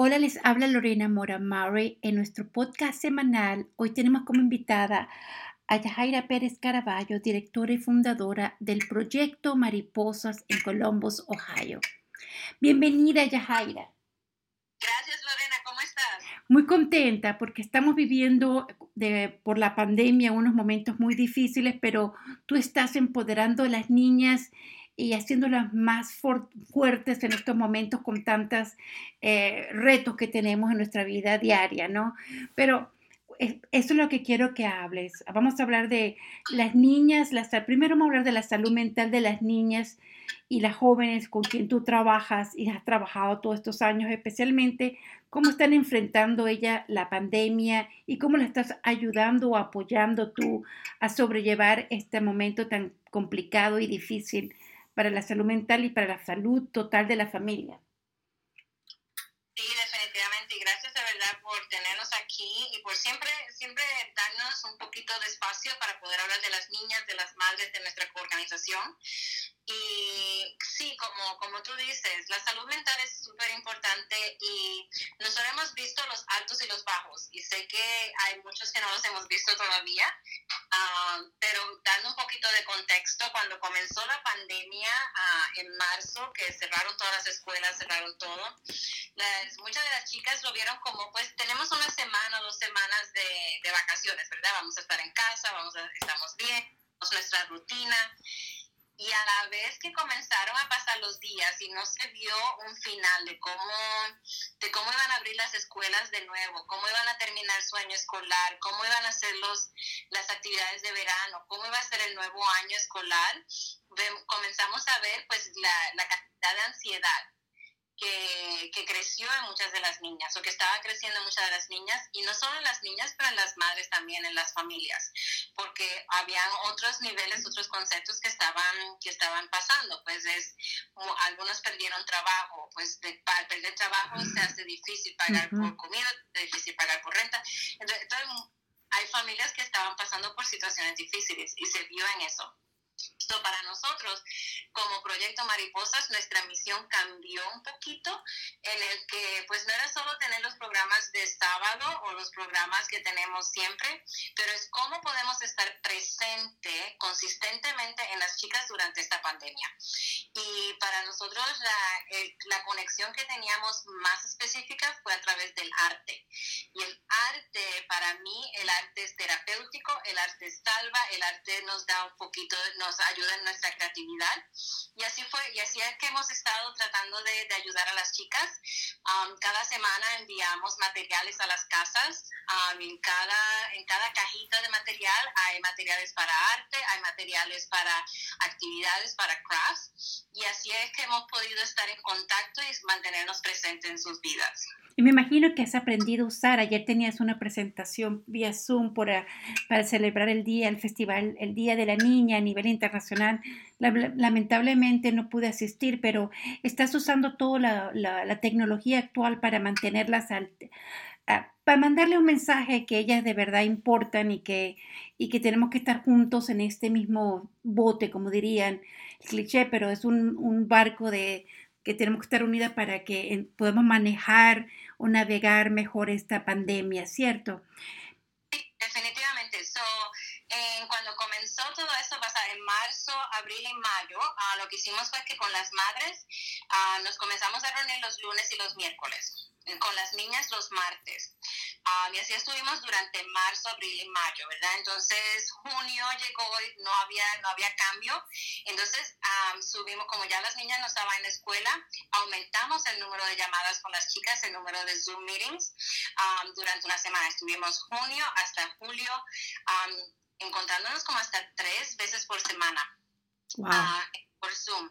Hola, les habla Lorena Mora Murray. En nuestro podcast semanal, hoy tenemos como invitada a Yajaira Pérez Caraballo, directora y fundadora del proyecto Mariposas en Columbus, Ohio. Bienvenida, Yajaira. Gracias, Lorena. ¿Cómo estás? Muy contenta porque estamos viviendo por la pandemia unos momentos muy difíciles, pero tú estás empoderando a las niñas y haciéndolas más fuertes en estos momentos con tantos eh, retos que tenemos en nuestra vida diaria, ¿no? Pero eso es lo que quiero que hables. Vamos a hablar de las niñas, las, primero vamos a hablar de la salud mental de las niñas y las jóvenes con quien tú trabajas y has trabajado todos estos años, especialmente cómo están enfrentando ella la pandemia y cómo la estás ayudando o apoyando tú a sobrellevar este momento tan complicado y difícil para la salud mental y para la salud total de la familia. Sí, definitivamente. Y gracias de verdad por tenernos aquí y por siempre, siempre darnos un poquito de espacio para poder hablar de las niñas, de las madres de nuestra organización. Y sí, como, como tú dices, la salud mental es súper importante y nosotros hemos visto los altos y los bajos y sé que hay muchos que no los hemos visto todavía, ah, pero dando un poquito de contexto, cuando comenzó la pandemia uh, en marzo, que cerraron todas las escuelas, cerraron todo, las, muchas de las chicas lo vieron como, pues tenemos una semana, dos semanas de, de vacaciones, ¿verdad? Vamos a estar en casa, vamos a, estamos bien, nuestra rutina y a la vez que comenzaron a pasar los días y no se vio un final de cómo, de cómo iban a abrir las escuelas de nuevo, cómo iban a terminar su año escolar, cómo iban a ser los, las actividades de verano, cómo iba a ser el nuevo año escolar, comenzamos a ver pues la, la cantidad de ansiedad que, que, creció en muchas de las niñas o que estaba creciendo en muchas de las niñas y no solo en las niñas, pero en las madres también, en las familias, porque habían otros niveles, otros conceptos que estaban, que estaban pasando, pues es, algunos perdieron trabajo, pues de, para perder trabajo se hace difícil pagar por comida, difícil pagar por renta, entonces, entonces hay familias que estaban pasando por situaciones difíciles y se vio en eso para nosotros, como Proyecto Mariposas, nuestra misión cambió un poquito en el que pues no era solo tener los programas de sábado o los programas que tenemos siempre, pero es cómo podemos estar presente consistentemente en las chicas durante esta pandemia. Y para nosotros la, la conexión que teníamos más específica fue a través del arte. Y el arte, para mí, el arte es terapéutico, el arte salva, el arte nos da un poquito, nos ayuda ayuda en nuestra creatividad. Y así fue, y así es que hemos estado tratando de, de ayudar a las chicas. Um, cada semana enviamos materiales a las casas. Um, en, cada, en cada cajita de material hay materiales para arte, hay materiales para actividades, para crafts. Y así es que hemos podido estar en contacto y mantenernos presentes en sus vidas. Y me imagino que has aprendido a usar. Ayer tenías una presentación vía Zoom para celebrar el día, el festival, el Día de la Niña a nivel internacional. lamentablemente no pude asistir, pero estás usando toda la, tecnología actual para mantenerlas al, para mandarle un mensaje que ellas de verdad importan y que, y que tenemos que estar juntos en este mismo bote, como dirían el cliché, pero es un, un barco de, que tenemos que estar unidas para que podamos manejar o navegar mejor esta pandemia, ¿cierto? Sí, definitivamente. So, cuando comenzó todo esto, en marzo, abril y mayo, ah, lo que hicimos fue que con las madres ah, nos comenzamos a reunir los lunes y los miércoles con las niñas los martes. Um, y así estuvimos durante marzo, abril y mayo, ¿verdad? Entonces junio llegó y no había, no había cambio. Entonces um, subimos, como ya las niñas no estaban en la escuela, aumentamos el número de llamadas con las chicas, el número de Zoom meetings um, durante una semana. Estuvimos junio hasta julio, encontrándonos como hasta tres veces por semana. Wow. Ah, por Zoom.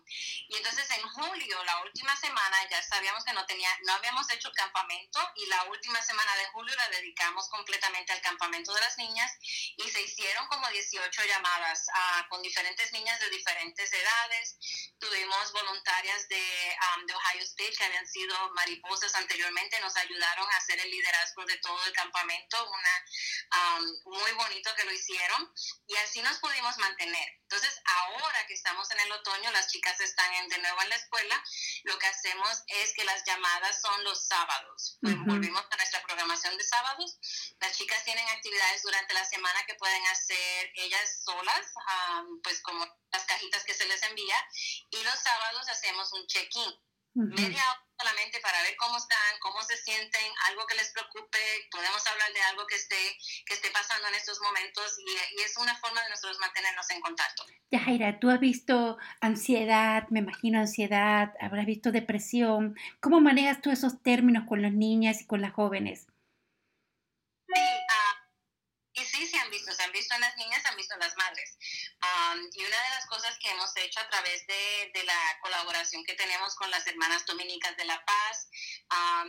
Y entonces en julio, la última semana, ya sabíamos que no tenía, no habíamos hecho el campamento y la última semana de julio la dedicamos completamente al campamento de las niñas y se hicieron como 18 llamadas uh, con diferentes niñas de diferentes edades. Tuvimos voluntarias de, um, de Ohio State que habían sido mariposas anteriormente, nos ayudaron a hacer el liderazgo de todo el campamento, una, um, muy bonito que lo hicieron y así nos pudimos mantener. Entonces ahora que estamos en el otoño, otoño, las chicas están en, de nuevo en la escuela, lo que hacemos es que las llamadas son los sábados. Volvimos a nuestra programación de sábados. Las chicas tienen actividades durante la semana que pueden hacer ellas solas, pues como las cajitas que se les envía, y los sábados hacemos un check-in. Media hora solamente para ver cómo están, cómo se sienten, algo que les preocupe, podemos hablar de algo que esté, que esté pasando en estos momentos y, es una forma de nosotros mantenernos en contacto. Yajaira, tú has visto ansiedad, me imagino ansiedad, habrás visto depresión. ¿Cómo manejas tú esos términos con las niñas y con las jóvenes? Sí, y sí, se han visto, se han visto en las niñas, se han visto en las madres. y una de las cosas que hemos hecho a través de, de, la colaboración que tenemos con las hermanas dominicas de La Paz,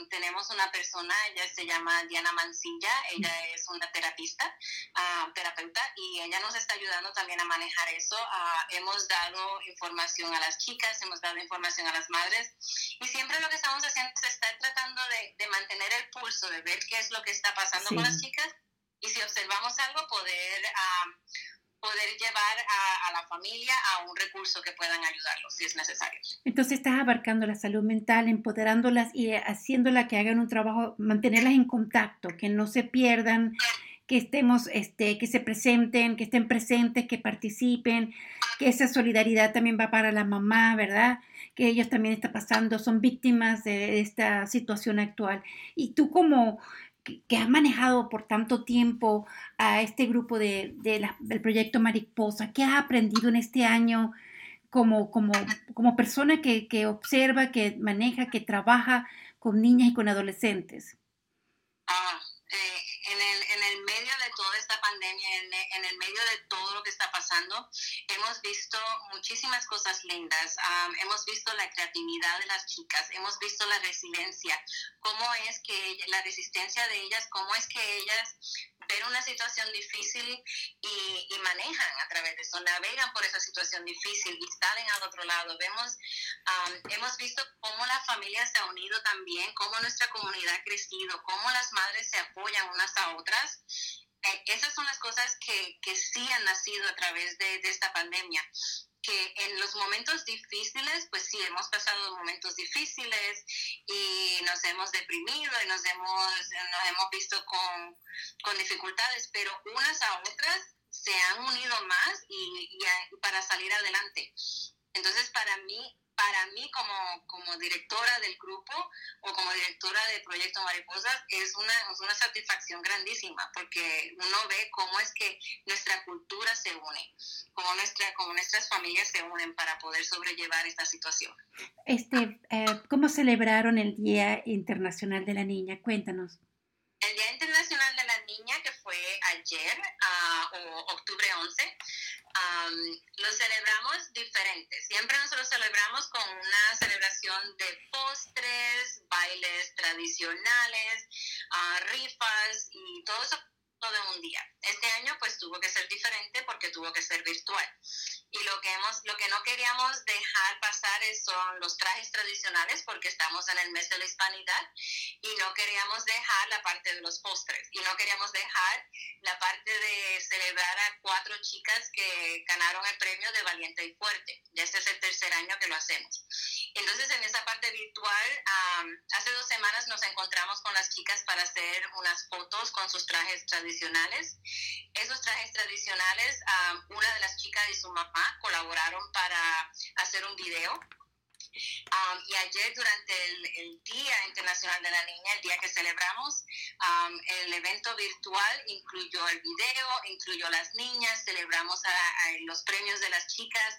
tenemos una persona, ella se llama Diana Mancilla, ella es una terapista, terapeuta, y ella nos está ayudando también a manejar eso. Ah, hemos dado información a las chicas, hemos dado información a las madres, y siempre lo que estamos haciendo es estar tratando de, de mantener el pulso, de ver qué es lo que está pasando con las chicas y si observamos algo, poder, poder llevar a, la familia a un recurso que puedan ayudarlos si es necesario. Entonces estás abarcando la salud mental, empoderándolas y haciéndola que hagan un trabajo, mantenerlas en contacto, que no se pierdan que estemos, este, que se presenten, que estén presentes, que participen, que esa solidaridad también va para la mamá, ¿verdad? Que ellos también están pasando, son víctimas de esta situación actual. Y tú como que, has manejado por tanto tiempo a este grupo de, del proyecto Mariposa? ¿Qué has aprendido en este año como, como, como persona que, que, observa, que maneja, que trabaja con niñas y con adolescentes? Ah, eh, en, el, en pandemia, en, en, el medio de todo lo que está pasando, hemos visto muchísimas cosas lindas. hemos visto la creatividad de las chicas, hemos visto la resiliencia, cómo es que la resistencia de ellas, cómo es que ellas ven una situación difícil y, y, manejan a través de eso, navegan por esa situación difícil y salen al otro lado. Vemos, hemos visto cómo la familia se ha unido también, cómo nuestra comunidad ha crecido, cómo las madres se apoyan unas a otras. Eh, esas son las cosas que, que, sí han nacido a través de, de esta pandemia que en los momentos difíciles, pues sí, hemos pasado momentos difíciles y nos hemos deprimido y nos hemos, nos hemos visto con, con dificultades, pero unas a otras se han unido más y, y, para salir adelante. Entonces, para mí, para mí como, como directora del grupo o como directora del Proyecto Mariposas es una, es una satisfacción grandísima porque uno ve cómo es que nuestra cultura se une, cómo, nuestra, cómo nuestras familias se unen para poder sobrellevar esta situación. Este, eh, ¿Cómo celebraron el Día Internacional de la Niña? Cuéntanos. El Día Internacional de la Niña, que fue ayer, uh, o octubre 11, um, lo celebramos diferente. Siempre nosotros celebramos con una celebración de postres, bailes tradicionales, uh, rifas y todo eso de un día. Este año pues tuvo que ser diferente porque tuvo que ser virtual. Y lo que, hemos, lo que no queríamos dejar pasar son los trajes tradicionales porque estamos en el mes de la hispanidad y no queríamos dejar la parte de los postres y no queríamos dejar la parte de celebrar a cuatro chicas que ganaron el premio de Valiente y Fuerte. Ya este es el tercer año que lo hacemos. Entonces en esa parte virtual, hace dos semanas nos encontramos con las chicas para hacer unas fotos con sus trajes tradicionales tradicionales. Esos trajes tradicionales, una de las chicas y su mamá colaboraron para hacer un video y ayer durante el, Día Internacional de la Niña, el día que celebramos, el evento virtual incluyó el video, incluyó las niñas, celebramos los premios de las chicas,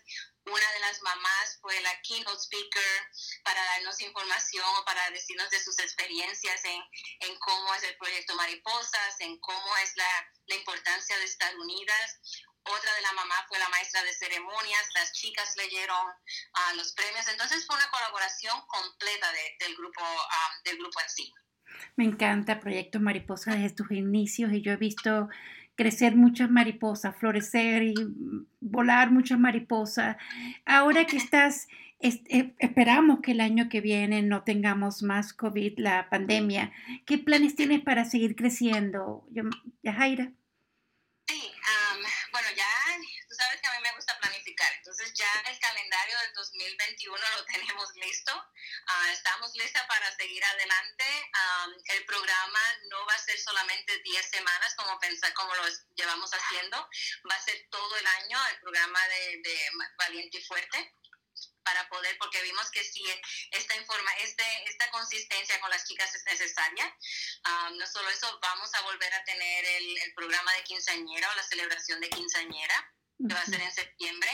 una de las mamás fue la keynote speaker para darnos información o para decirnos de sus experiencias en, en cómo es el proyecto Mariposas, en cómo es la, la importancia de estar unidas. Otra de la mamá fue la maestra de ceremonias, las chicas leyeron uh, los premios, entonces fue una colaboración completa de, del, grupo, um, del grupo en sí. Me encanta Proyecto Mariposa desde tus inicios y yo he visto crecer muchas mariposas, florecer y volar muchas mariposas. Ahora que estás, eh, esperamos que el año que viene no tengamos más COVID, la pandemia. ¿Qué planes tienes para seguir creciendo, Yajaira? Sí, bueno, ya tú sabes que a mí me gusta planificar. Entonces ya el calendario del 2021 lo tenemos listo. Ah, estamos listas para seguir adelante. el programa no va a ser solamente 10 semanas como, pensar, como lo llevamos haciendo, va a ser todo el año el programa de, de Valiente y Fuerte para poder, porque vimos que si esta, informa, este, esta consistencia con las chicas es necesaria. no solo eso, vamos a volver a tener el, el, programa de quinceañera o la celebración de quinceañera que va a ser en septiembre.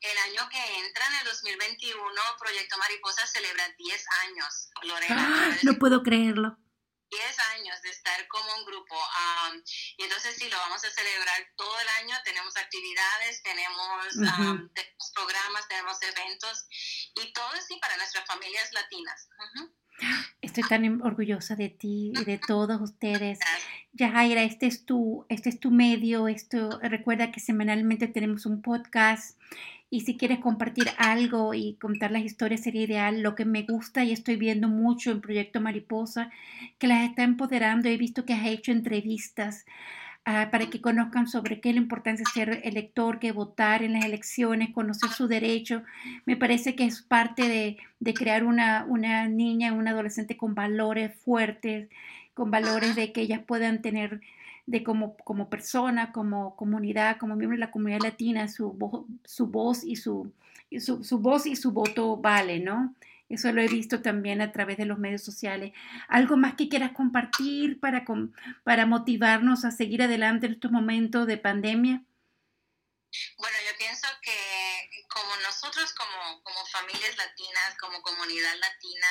el año que entra, en el 2021, Proyecto Mariposa celebra 10 años, Lorena. ¡Ah! no puedo creerlo. 10 años de estar como un grupo. y entonces sí, lo vamos a celebrar todo el año. Tenemos actividades, tenemos, tenemos programas, tenemos eventos y todo es sí para nuestras familias latinas. Estoy tan orgullosa de ti y de todos ustedes. Yajaira, este es tu, este es tu medio. Esto, recuerda que semanalmente tenemos un podcast y si quieres compartir algo y contar las historias sería ideal. Lo que me gusta y estoy viendo mucho en Proyecto Mariposa, que las está empoderando. He visto que has hecho entrevistas ah, para que conozcan sobre qué es la importancia de ser elector, que votar en las elecciones, conocer su derecho. Me parece que es parte de, de crear una, una niña, una adolescente con valores fuertes, con valores de que ellas puedan tener de como, como persona, como comunidad, como miembro de la comunidad latina, su, su voz y su, su, su, voz y su voto vale, ¿no? Eso lo he visto también a través de los medios sociales. ¿Algo más que quieras compartir para, para motivarnos a seguir adelante en estos momentos de pandemia? Bueno, yo pienso que como nosotros, como, como familias latinas, como comunidad latina,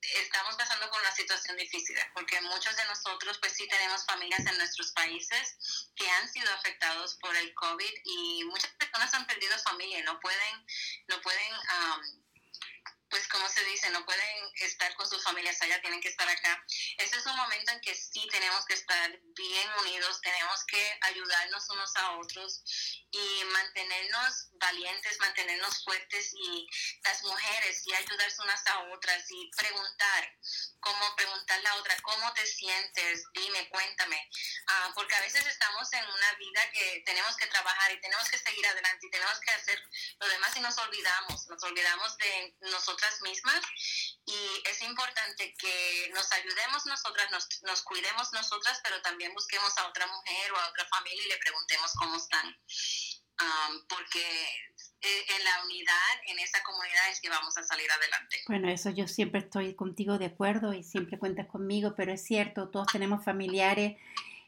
estamos pasando por una situación difícil, porque muchos de nosotros pues sí tenemos familias en nuestros países que han sido afectados por el COVID y muchas personas han perdido familia y no pueden, no pueden pues como se dice, no pueden estar con sus familias allá, tienen que estar acá. Este es un momento en que sí tenemos que estar bien unidos, tenemos que ayudarnos unos a otros y mantenernos valientes, mantenernos fuertes y las mujeres y ayudarse unas a otras y preguntar, cómo preguntarle a otra, ¿cómo te sientes? Dime, cuéntame. Ah, porque a veces estamos en una vida que tenemos que trabajar y tenemos que seguir adelante y tenemos que hacer lo demás y nos olvidamos, nos olvidamos de nosotras mismas y es importante que nos ayudemos nosotras, nos, nos cuidemos nosotras, pero también busquemos a otra mujer o a otra familia y le preguntemos cómo están porque eh, en la unidad, en esa comunidad es que vamos a salir adelante. Bueno, eso yo siempre estoy contigo de acuerdo y siempre cuentas conmigo, pero es cierto, todos tenemos familiares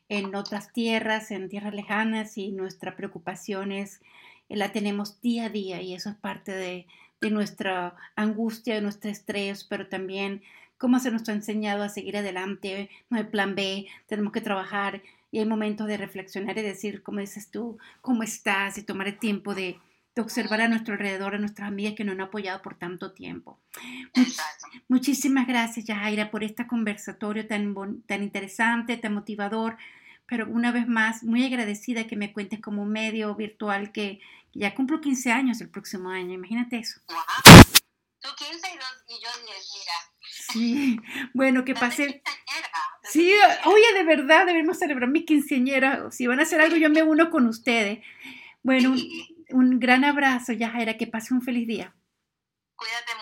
en otras tierras, en tierras lejanas y nuestra preocupación es, eh, la tenemos día a día y eso es parte de, de nuestra angustia, de nuestro estrés, pero también cómo se nos ha enseñado a seguir adelante, no hay plan B, tenemos que trabajar y hay momentos de reflexionar y decir, como dices tú, cómo estás y tomar el tiempo de, observar a nuestro alrededor, a nuestras amigas que nos han apoyado por tanto tiempo. muchísimas gracias, Yajaira, por este conversatorio tan, tan interesante, tan motivador, pero una vez más, muy agradecida que me cuentes como medio virtual que, ya cumplo 15 años el próximo año, imagínate eso. Tú 15 y, yo 10, mira. Sí, bueno, que pase. Sí, oye, de verdad, debemos celebrar mi quinceañera. Si van a hacer algo, yo me uno con ustedes. Bueno, un, un gran abrazo, Yajaira, que pase un feliz día. Cuídate mucho.